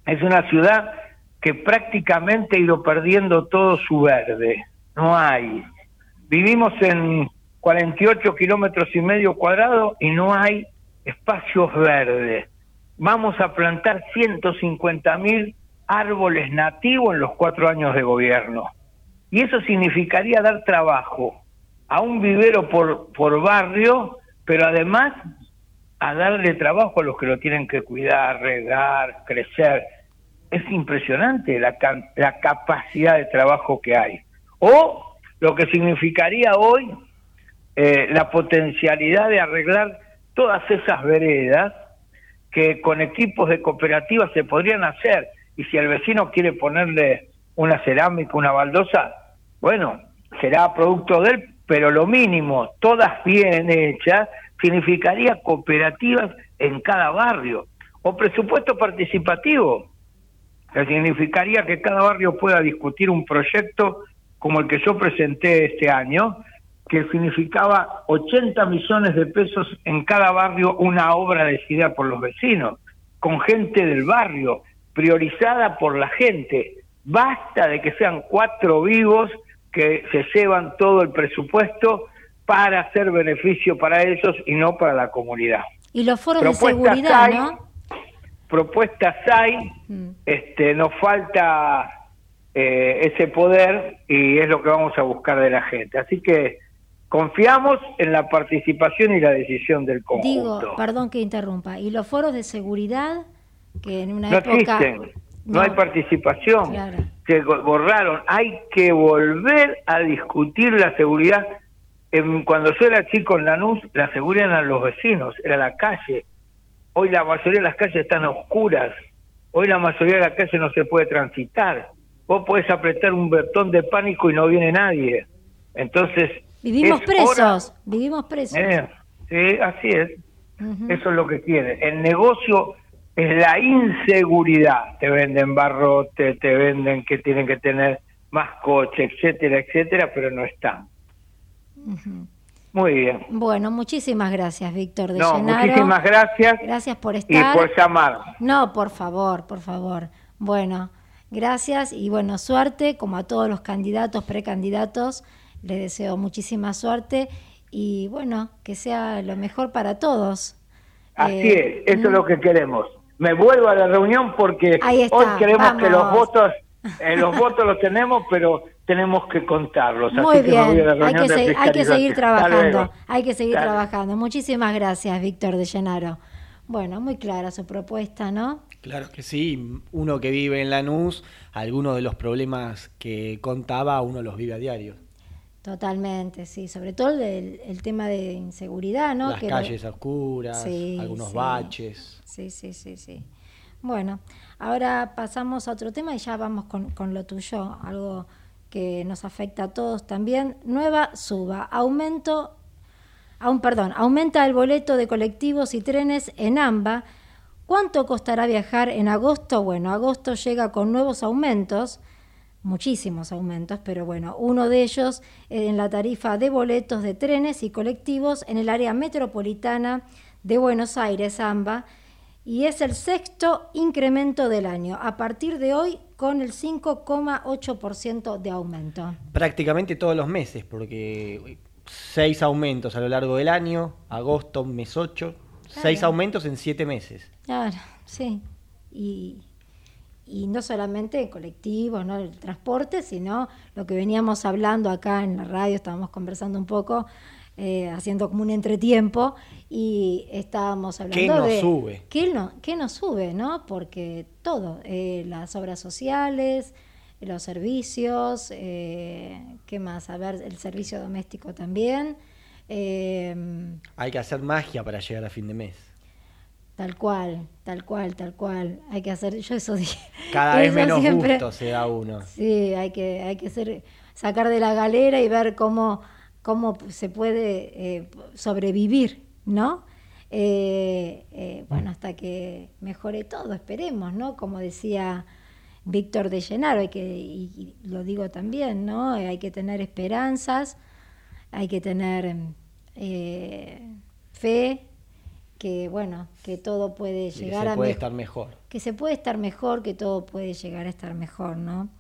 es una ciudad que prácticamente ha ido perdiendo todo su verde. No hay. Vivimos en 48 kilómetros y medio cuadrados y no hay espacios verdes vamos a plantar 150 mil árboles nativos en los cuatro años de gobierno. Y eso significaría dar trabajo a un vivero por, por barrio, pero además a darle trabajo a los que lo tienen que cuidar, regar, crecer. Es impresionante la, la capacidad de trabajo que hay. O lo que significaría hoy eh, la potencialidad de arreglar todas esas veredas que con equipos de cooperativas se podrían hacer. Y si el vecino quiere ponerle una cerámica, una baldosa, bueno, será producto de él, pero lo mínimo, todas bien hechas, significaría cooperativas en cada barrio. O presupuesto participativo, que significaría que cada barrio pueda discutir un proyecto como el que yo presenté este año, que significaba 80 millones de pesos en cada barrio, una obra decidida por los vecinos, con gente del barrio, priorizada por la gente. Basta de que sean cuatro vivos que se llevan todo el presupuesto para hacer beneficio para ellos y no para la comunidad. Y los foros de seguridad, ¿no? Propuestas hay, mm. este, nos falta eh, ese poder y es lo que vamos a buscar de la gente. Así que Confiamos en la participación y la decisión del conjunto. Digo, perdón que interrumpa, ¿y los foros de seguridad que en una no época... Existen. No, hay participación, se borraron. Hay que volver a discutir la seguridad. cuando yo era chico en Lanús, la seguridad eran los vecinos, era la calle. Hoy la mayoría de las calles están oscuras. Hoy la mayoría de las calles no se puede transitar. Vos podés apretar un botón de pánico y no viene nadie. Entonces, Vivimos presos, vivimos presos. Eh, sí, así es. Eso es lo que quiere. El negocio es la inseguridad. Te venden barrote, te venden que tienen que tener más coche, etcétera, etcétera, pero no están. Muy bien. Bueno, muchísimas gracias, Víctor de no, Muchísimas gracias. Gracias por estar. Y por llamar. No, por favor, por favor. Bueno, gracias y bueno, suerte como a todos los candidatos, precandidatos le deseo muchísima suerte y bueno, que sea lo mejor para todos. Así eh, es, eso es lo que queremos. Me vuelvo a la reunión porque hoy queremos que los votos, eh, los votos los tenemos, pero tenemos que contarlos. Muy bien, hay, que hay, que seguir trabajando, hay que seguir trabajando. Muchísimas gracias, Víctor de Llenaro. Bueno, muy clara su propuesta, ¿no? Claro que sí, uno que vive en Lanús, algunos de los problemas que contaba, uno los vive a diario. Totalmente, sí, sobre todo el, el tema de inseguridad, ¿no? Las calles oscuras, algunos baches. Sí, sí, sí, sí. Bueno, ahora pasamos a otro tema y ya vamos con, con lo tuyo, algo que nos afecta a todos también. Nueva suba, aumento, aún, perdón, aumenta el boleto de colectivos y trenes en AMBA. ¿Cuánto costará viajar en agosto? Bueno, agosto llega con nuevos aumentos muchísimos aumentos, pero bueno, uno de ellos en la tarifa de boletos de trenes y colectivos en el área metropolitana de Buenos Aires, AMBA, y es el sexto incremento del año, a partir de hoy con el 5,8% de aumento. Prácticamente todos los meses, porque seis aumentos a lo largo del año, agosto, mes 8, seis aumentos en siete meses. Claro, sí. Y, y no solamente colectivos, ¿no? el transporte, sino lo que veníamos hablando acá en la radio, estábamos conversando un poco, eh, haciendo como un entretiempo, y estábamos hablando ¿Qué nos de... sube? ¿Qué, no, qué nos sube? ¿no? Porque todo, eh, las obras sociales, los servicios, eh, ¿qué más? A ver, el servicio doméstico también. Hay que hacer magia para llegar a fin de mes. Tal cual, tal cual, tal cual. Hay que hacer, yo eso dije. Cada vez menos gusto se da uno. Sí, hay que, hay que ser, sacar de la galera y ver cómo, cómo se puede eh, sobrevivir, ¿no? Eh, eh, bueno, hasta que mejore todo, esperemos, ¿no? Como decía Víctor de Llenaro, hay que, y lo digo también, ¿no? Hay que tener esperanzas, hay que tener fe, que bueno, que todo puede llegar que se puede estar mejor. Que se puede estar mejor, que todo puede llegar a estar mejor, ¿no?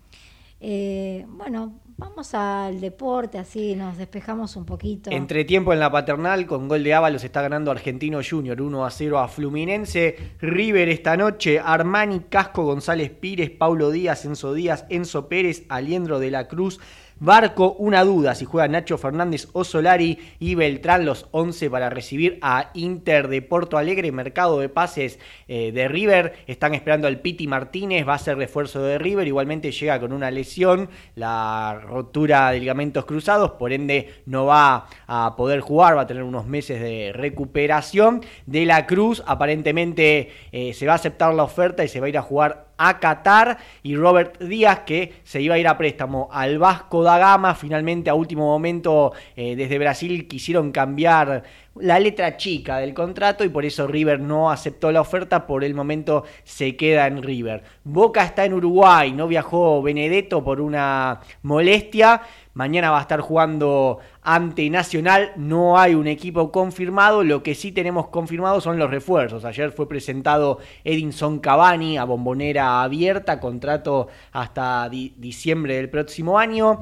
Eh, bueno, vamos al deporte, así nos despejamos un poquito. Entre tiempo en la paternal, con gol de Ábalos está ganando Argentino Junior 1 a 0 a Fluminense. River esta noche, Armani, Casco, González Pires, Paulo Díaz, Enzo Díaz, Enzo Pérez, Aliendro de la Cruz, Barco, una duda si juega Nacho Fernández o Solari y Beltrán los 11 para recibir a Inter de Porto Alegre, mercado de pases eh, de River. Están esperando al Piti Martínez, va a ser refuerzo de River. Igualmente llega con una lesión, la rotura de ligamentos cruzados, por ende no va a poder jugar, va a tener unos meses de recuperación. De la Cruz aparentemente eh, se va a aceptar la oferta y se va a ir a jugar a Qatar y Robert Díaz que se iba a ir a préstamo al Vasco da Gama, finalmente a último momento eh, desde Brasil quisieron cambiar la letra chica del contrato y por eso River no aceptó la oferta, por el momento se queda en River. Boca está en Uruguay, no viajó Benedetto por una molestia, mañana va a estar jugando ante Nacional, no hay un equipo confirmado, lo que sí tenemos confirmado son los refuerzos. Ayer fue presentado Edinson Cavani a bombonera abierta, contrato hasta diciembre del próximo año.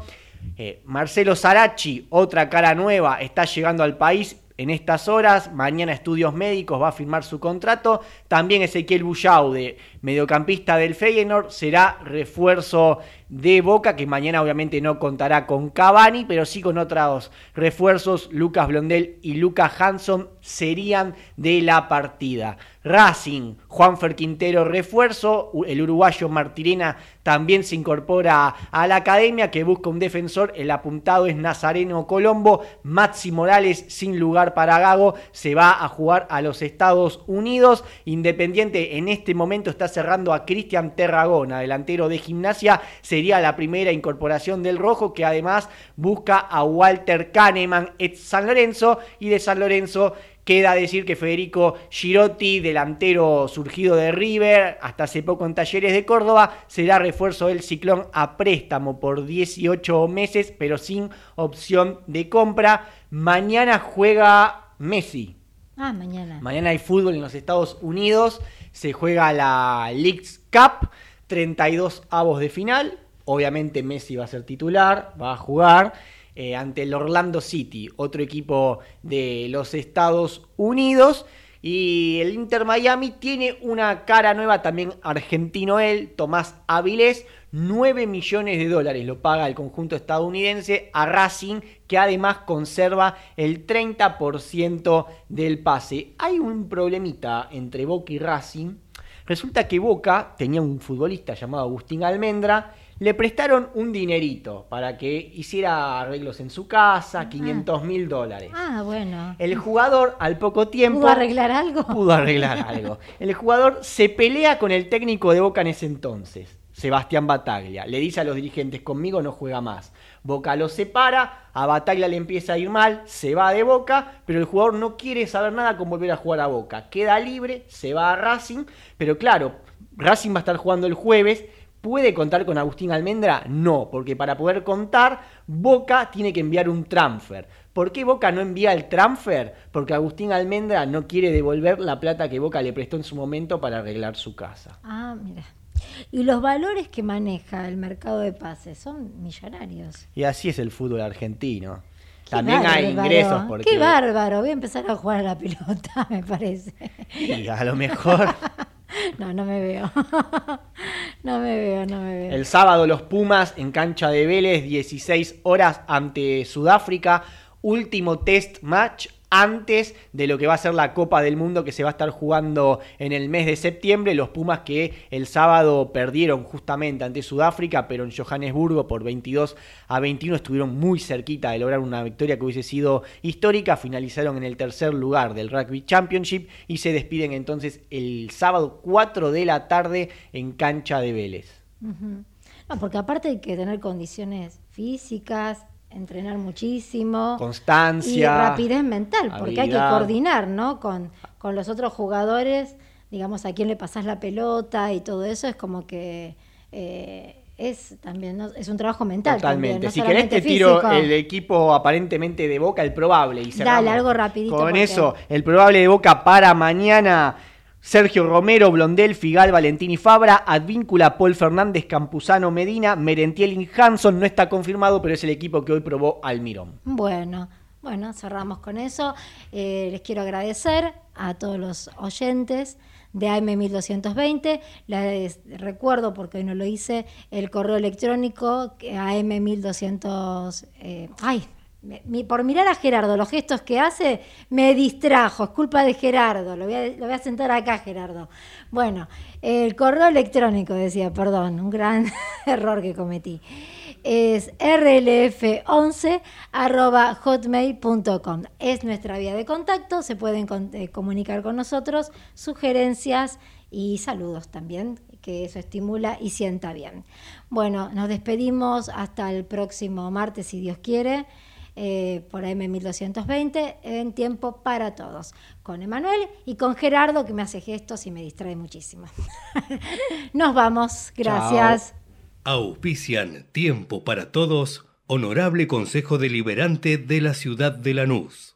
Eh, Marcelo Sarachi, otra cara nueva, está llegando al país en estas horas. Mañana Estudios Médicos va a firmar su contrato. También Ezequiel Bullaude, mediocampista del Feyenoord, será refuerzo de Boca, que mañana obviamente no contará con Cavani, pero sí con otros refuerzos. Lucas Blondel y Lucas Hanson serían de la partida. Racing, Juanfer Quintero refuerzo, el uruguayo Martirena también se incorpora a la academia que busca un defensor, el apuntado es Nazareno Colombo, Maxi Morales sin lugar para Gago, se va a jugar a los Estados Unidos, Independiente en este momento está cerrando a Cristian Terragona, delantero de gimnasia, sería la primera incorporación del Rojo que además busca a Walter Kahneman ex San Lorenzo y de San Lorenzo Queda decir que Federico Girotti, delantero surgido de River, hasta hace poco en Talleres de Córdoba, será refuerzo del Ciclón a préstamo por 18 meses, pero sin opción de compra. Mañana juega Messi. Ah, mañana. Mañana hay fútbol en los Estados Unidos. Se juega la Leagues Cup, 32 avos de final. Obviamente Messi va a ser titular, va a jugar. Eh, ante el Orlando City, otro equipo de los Estados Unidos. Y el Inter Miami tiene una cara nueva, también argentino él, Tomás Avilés, 9 millones de dólares lo paga el conjunto estadounidense a Racing, que además conserva el 30% del pase. Hay un problemita entre Boca y Racing. Resulta que Boca tenía un futbolista llamado Agustín Almendra, le prestaron un dinerito para que hiciera arreglos en su casa, 500 mil dólares. Ah, bueno. El jugador al poco tiempo... ¿Pudo arreglar algo? Pudo arreglar algo. El jugador se pelea con el técnico de Boca en ese entonces, Sebastián Bataglia. Le dice a los dirigentes, conmigo no juega más. Boca lo separa, a Bataglia le empieza a ir mal, se va de Boca, pero el jugador no quiere saber nada con volver a jugar a Boca. Queda libre, se va a Racing, pero claro, Racing va a estar jugando el jueves ¿Puede contar con Agustín Almendra? No, porque para poder contar, Boca tiene que enviar un transfer. ¿Por qué Boca no envía el transfer? Porque Agustín Almendra no quiere devolver la plata que Boca le prestó en su momento para arreglar su casa. Ah, mira. Y los valores que maneja el mercado de pases son millonarios. Y así es el fútbol argentino. También hay ingresos porque... Qué bárbaro, voy a empezar a jugar a la pelota, me parece. Y a lo mejor No, no me veo. no me veo, no me veo. El sábado los Pumas en cancha de Vélez, 16 horas ante Sudáfrica. Último test match antes de lo que va a ser la Copa del Mundo que se va a estar jugando en el mes de septiembre. Los Pumas que el sábado perdieron justamente ante Sudáfrica, pero en Johannesburgo por 22 a 21 estuvieron muy cerquita de lograr una victoria que hubiese sido histórica. Finalizaron en el tercer lugar del Rugby Championship y se despiden entonces el sábado 4 de la tarde en cancha de Vélez. Porque aparte hay que tener condiciones físicas, entrenar muchísimo. Constancia. Y rapidez mental, porque hay que coordinar, ¿no? Con, con los otros jugadores, digamos, a quién le pasás la pelota y todo eso, es como que... Eh, es también es un trabajo mental. Totalmente. si querés te tiro el equipo aparentemente de Boca, el probable. Y Dale, algo rapidito. Con eso, el probable de Boca para mañana. Sergio Romero, Blondel, Figal, Valentín y Fabra, Advíncula, Paul Fernández, Campuzano, Medina, Merentiel y Hanson. No está confirmado, pero es el equipo que hoy probó Almirón. Bueno, bueno, cerramos con eso. Eh, les quiero agradecer a todos los oyentes de AM1220. Les recuerdo, porque hoy no lo hice, el correo electrónico AM1200. Eh, ay, por mirar a Gerardo, los gestos que hace, me distrajo. Es culpa de Gerardo. Lo voy a, sentar acá, Gerardo. Bueno, el correo electrónico, decía, perdón, un gran error que cometí. Es rlf11 hotmail.com. Es nuestra vía de contacto. Se pueden eh, comunicar con nosotros, sugerencias y saludos también, que eso estimula y sienta bien. Bueno, nos despedimos hasta el próximo martes, si Dios quiere. Eh, por AM1220 en Tiempo para Todos, con Emanuel y con Gerardo que me hace gestos y me distrae muchísimo. Nos vamos, gracias. Auspician Tiempo para Todos, Honorable Consejo Deliberante de la Ciudad de Lanús.